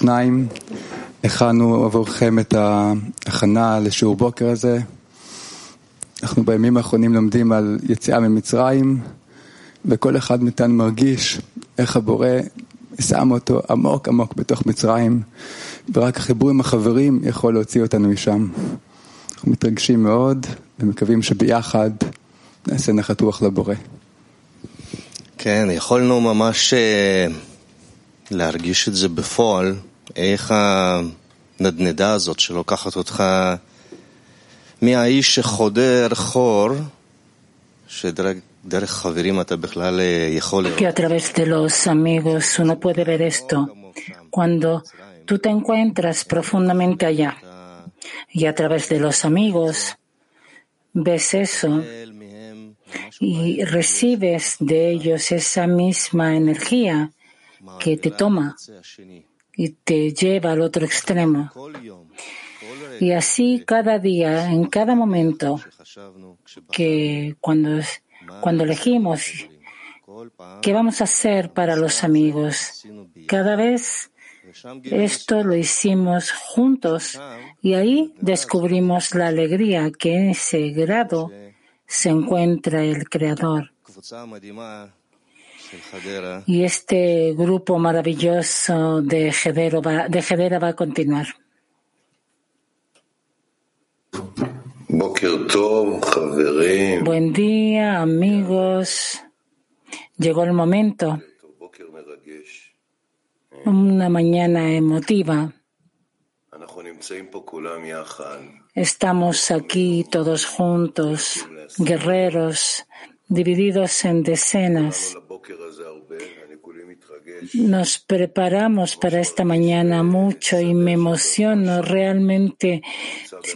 שניים, הכנו עבורכם את ההכנה לשיעור בוקר הזה. אנחנו בימים האחרונים לומדים על יציאה ממצרים, וכל אחד מאיתנו מרגיש איך הבורא שם אותו עמוק עמוק בתוך מצרים, ורק החיבור עם החברים יכול להוציא אותנו משם. אנחנו מתרגשים מאוד, ומקווים שביחד נעשה נחת רוח לבורא. כן, יכולנו ממש להרגיש את זה בפועל, איך הנדנדה הזאת שלוקחת אותך מהאיש שחודר חור, שדרך חברים אתה בכלל יכול לראות. que a través de los amigos uno puede ver esto. Cuando tú te encuentras profundamente allá y a través de los amigos ves eso y recibes de ellos esa misma energía que te toma y te lleva al otro extremo. Y así cada día, en cada momento, que cuando, cuando elegimos qué vamos a hacer para los amigos, cada vez esto lo hicimos juntos y ahí descubrimos la alegría que en ese grado se encuentra el Creador. Y este grupo maravilloso de Gedera va, de va a continuar. Buen día, amigos. Llegó el momento. Una mañana emotiva. Estamos aquí todos juntos, guerreros, divididos en decenas. Nos preparamos para esta mañana mucho y me emociono. Realmente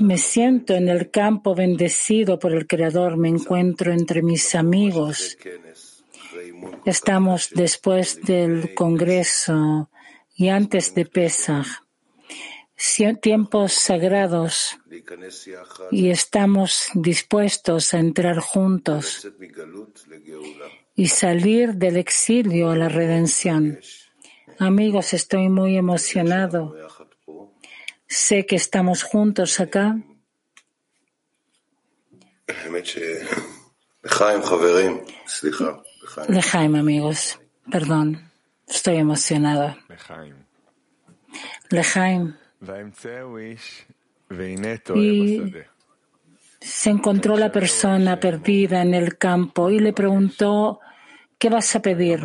me siento en el campo bendecido por el Creador. Me encuentro entre mis amigos. Estamos después del Congreso y antes de Pesach tiempos sagrados y estamos dispuestos a entrar juntos y salir del exilio a la redención. Amigos, estoy muy emocionado. Sé que estamos juntos acá. Lejaim, amigos. Perdón. Estoy emocionada. Lejaim. Y se encontró la persona perdida en el campo y le preguntó, ¿qué vas a pedir?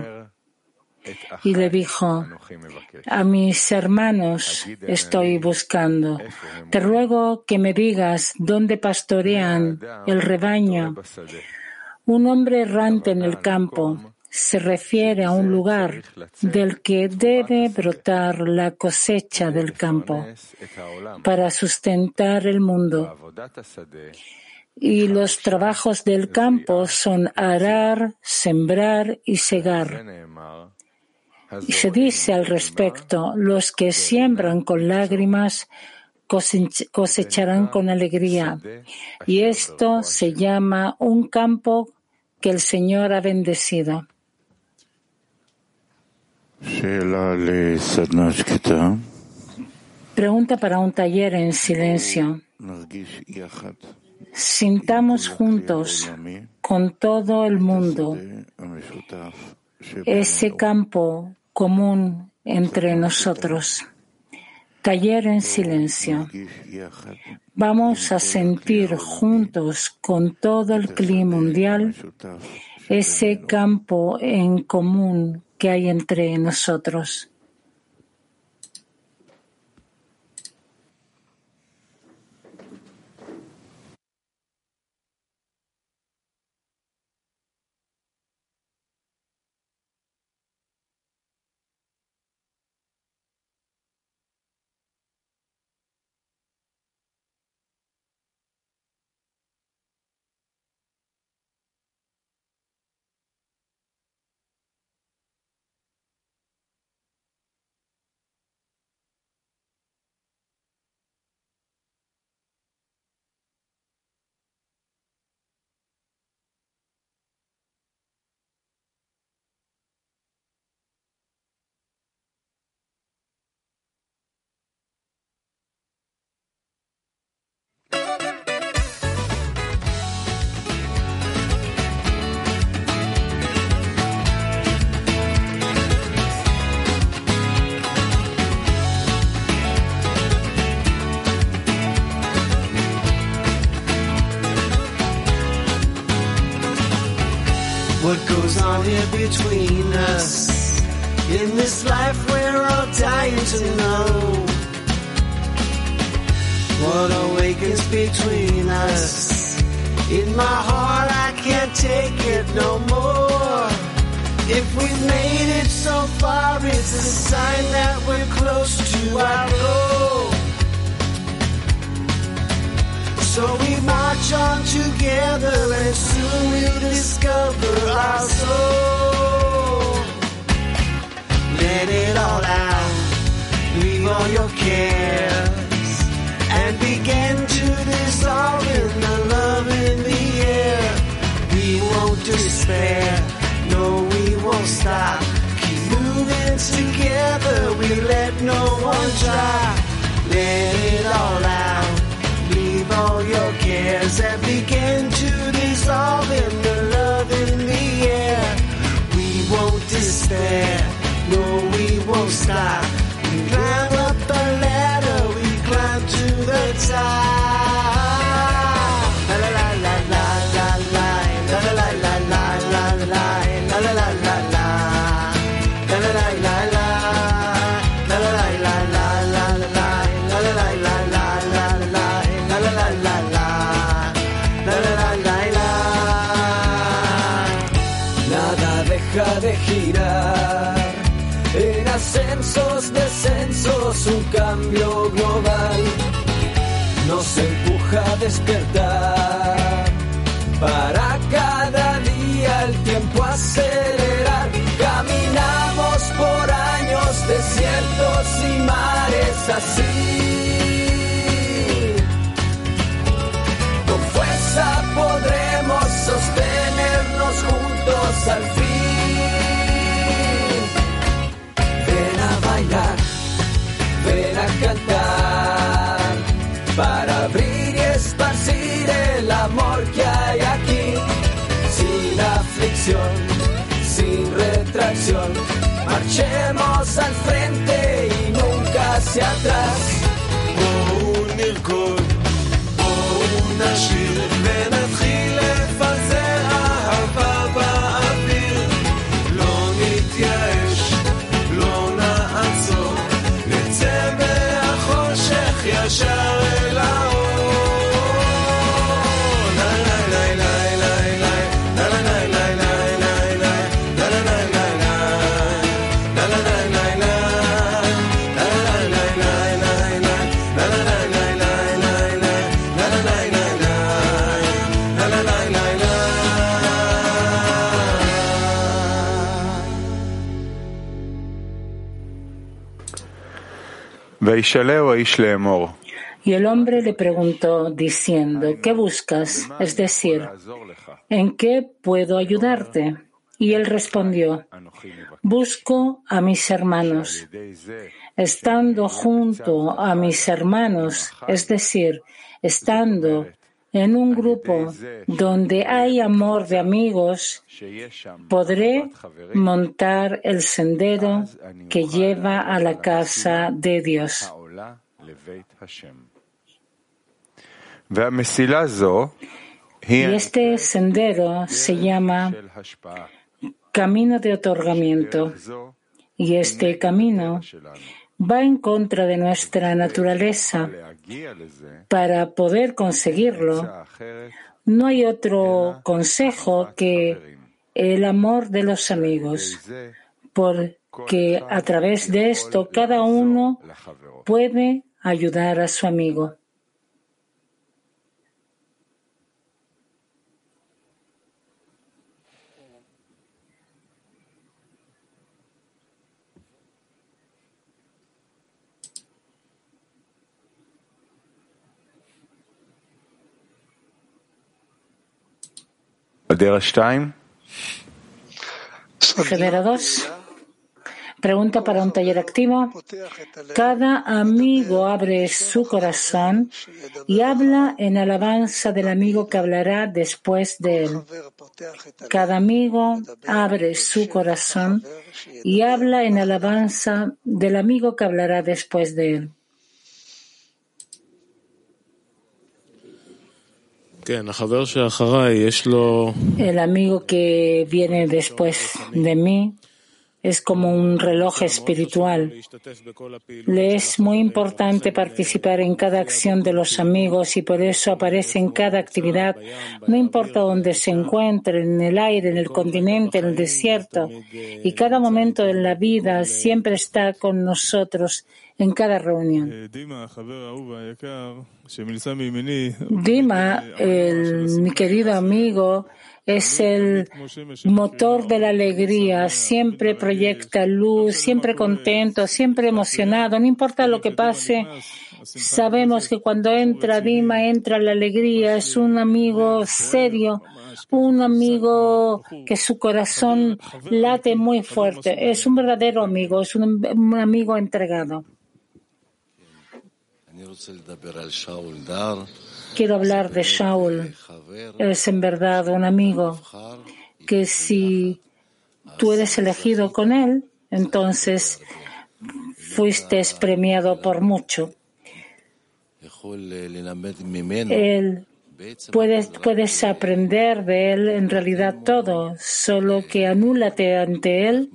Y le dijo, a mis hermanos estoy buscando. Te ruego que me digas dónde pastorean el rebaño. Un hombre errante en el campo se refiere a un lugar del que debe brotar la cosecha del campo para sustentar el mundo. Y los trabajos del campo son arar, sembrar y segar. Y se dice al respecto, los que siembran con lágrimas cosecharán con alegría. Y esto se llama un campo que el Señor ha bendecido. Pregunta para un taller en silencio. Sintamos juntos con todo el mundo ese campo común entre nosotros. Taller en silencio. Vamos a sentir juntos con todo el clima mundial ese campo en común que hay entre nosotros. Here between us. In this life we're all dying to know what awakens between us. In my heart I can't take it no more. If we've made it so far, it's a sign that we're close to our goal. So we march on together and soon we'll discover our soul. Let it all out, leave all your cares, and begin to dissolve in the love in the air. We won't despair, no we won't stop. Keep moving together, we let no one try. Let it all out as every game. De girar. En ascensos, descensos, un cambio global nos empuja a despertar. Para cada día el tiempo acelerar. Caminamos por años, desiertos y mares así. Con fuerza podremos sostenernos juntos al fin. al frente y nunca hacia atrás. O un o una sirena. Y el hombre le preguntó diciendo, ¿qué buscas? Es decir, ¿en qué puedo ayudarte? Y él respondió, busco a mis hermanos. Estando junto a mis hermanos, es decir, estando en un grupo donde hay amor de amigos, podré montar el sendero que lleva a la casa de Dios. Y este sendero se llama camino de otorgamiento. Y este camino va en contra de nuestra naturaleza. Para poder conseguirlo, no hay otro consejo que el amor de los amigos, porque a través de esto cada uno puede ayudar a su amigo. Severo 2. Pregunta para un taller activo. Cada amigo abre su corazón y habla en alabanza del amigo que hablará después de él. Cada amigo abre su corazón y habla en alabanza del amigo que hablará después de él. El amigo que viene después de mí es como un reloj espiritual. Le es muy importante participar en cada acción de los amigos y por eso aparece en cada actividad, no importa dónde se encuentre, en el aire, en el continente, en el desierto. Y cada momento de la vida siempre está con nosotros en cada reunión. Dima, mi querido amigo, es el motor de la alegría, siempre proyecta luz, siempre contento, siempre emocionado, no importa lo que pase. Sabemos que cuando entra Dima, entra la alegría, es un amigo serio, un amigo que su corazón late muy fuerte, es un verdadero amigo, es un, un amigo entregado. Quiero hablar de Shaul. Es en verdad un amigo que si tú eres elegido con él, entonces fuiste premiado por mucho. Él puedes, puedes aprender de él en realidad todo, solo que anúlate ante él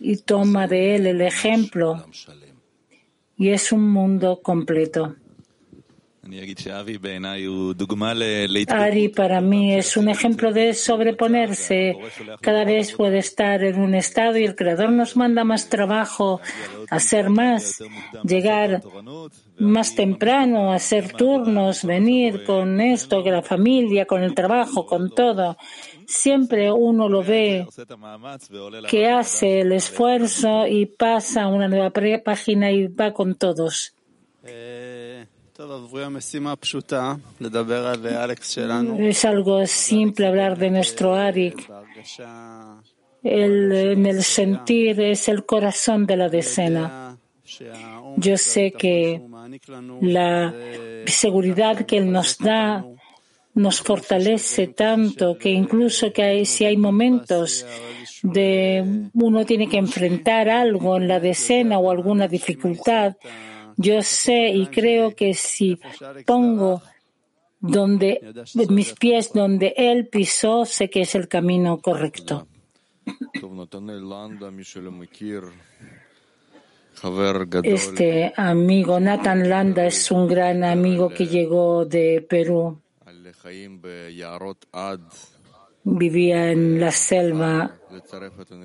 y toma de él el ejemplo. Y es un mundo completo. Ari para mí es un ejemplo de sobreponerse. Cada vez puede estar en un estado y el Creador nos manda más trabajo, hacer más, llegar más temprano, hacer turnos, venir con esto, con la familia, con el trabajo, con todo. Siempre uno lo ve que hace el esfuerzo y pasa a una nueva página y va con todos. Es algo simple hablar de nuestro Arik. El, en el sentir es el corazón de la decena. Yo sé que la seguridad que Él nos da nos fortalece tanto que incluso que hay, si hay momentos de uno tiene que enfrentar algo en la decena o alguna dificultad, yo sé y creo que si pongo donde mis pies donde él pisó, sé que es el camino correcto. Este amigo Nathan Landa es un gran amigo que llegó de Perú. Vivía en la selva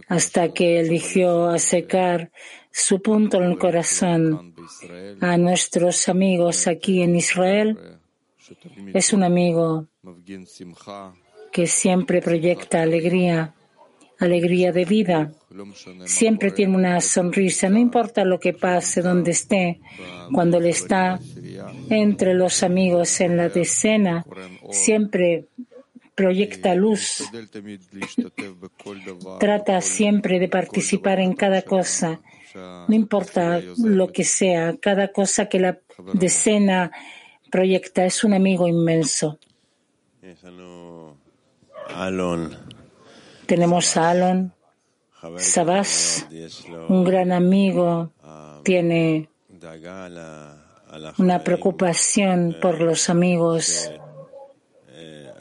hasta que eligió a secar su punto en el corazón a nuestros amigos aquí en Israel. Es un amigo que siempre proyecta alegría, alegría de vida. Siempre tiene una sonrisa, no importa lo que pase, donde esté. Cuando él está entre los amigos en la decena, siempre proyecta luz. Trata siempre de participar en cada cosa no importa lo que sea, cada cosa que la decena proyecta es un amigo inmenso. Tenemos a Alon, Sabas, un gran amigo, tiene una preocupación por los amigos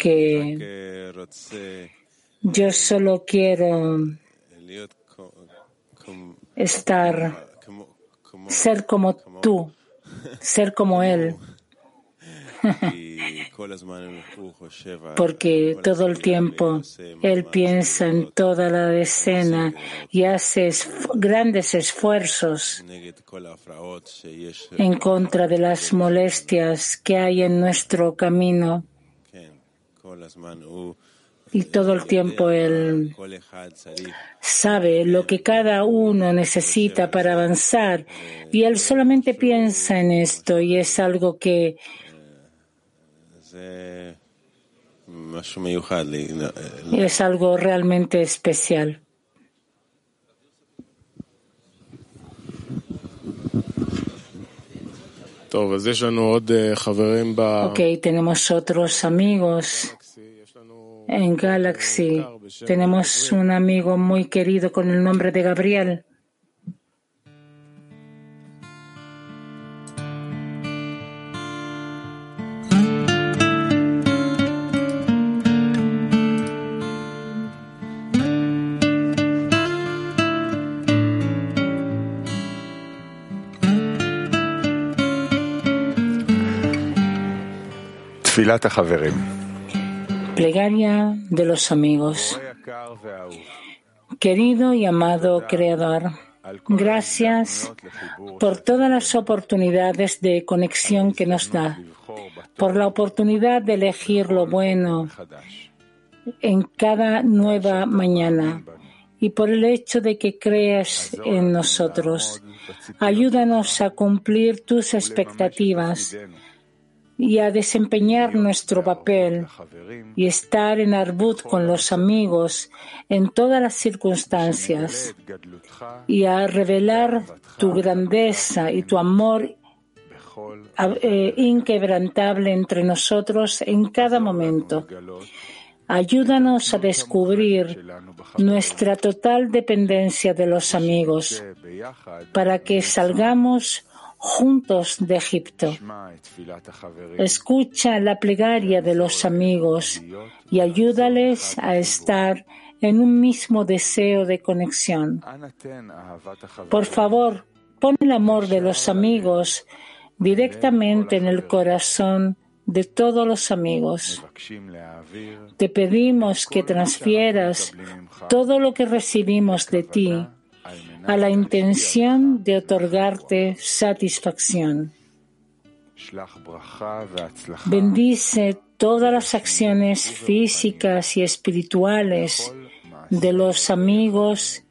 que yo solo quiero estar, ser como tú, ser como Él. Porque todo el tiempo Él piensa en toda la decena y hace grandes esfuerzos en contra de las molestias que hay en nuestro camino y todo el tiempo Él sabe lo que cada uno necesita para avanzar. Y Él solamente piensa en esto y es algo que es algo realmente especial. Ok, tenemos otros amigos en Galaxy tenemos un amigo muy querido con el nombre de Gabriel. Plegaria de los amigos. Querido y amado Creador, gracias por todas las oportunidades de conexión que nos da, por la oportunidad de elegir lo bueno en cada nueva mañana y por el hecho de que creas en nosotros. Ayúdanos a cumplir tus expectativas y a desempeñar nuestro papel y estar en Arbut con los amigos en todas las circunstancias y a revelar tu grandeza y tu amor eh, inquebrantable entre nosotros en cada momento. Ayúdanos a descubrir nuestra total dependencia de los amigos para que salgamos juntos de Egipto. Escucha la plegaria de los amigos y ayúdales a estar en un mismo deseo de conexión. Por favor, pon el amor de los amigos directamente en el corazón de todos los amigos. Te pedimos que transfieras todo lo que recibimos de ti a la intención de otorgarte satisfacción. Bendice todas las acciones físicas y espirituales de los amigos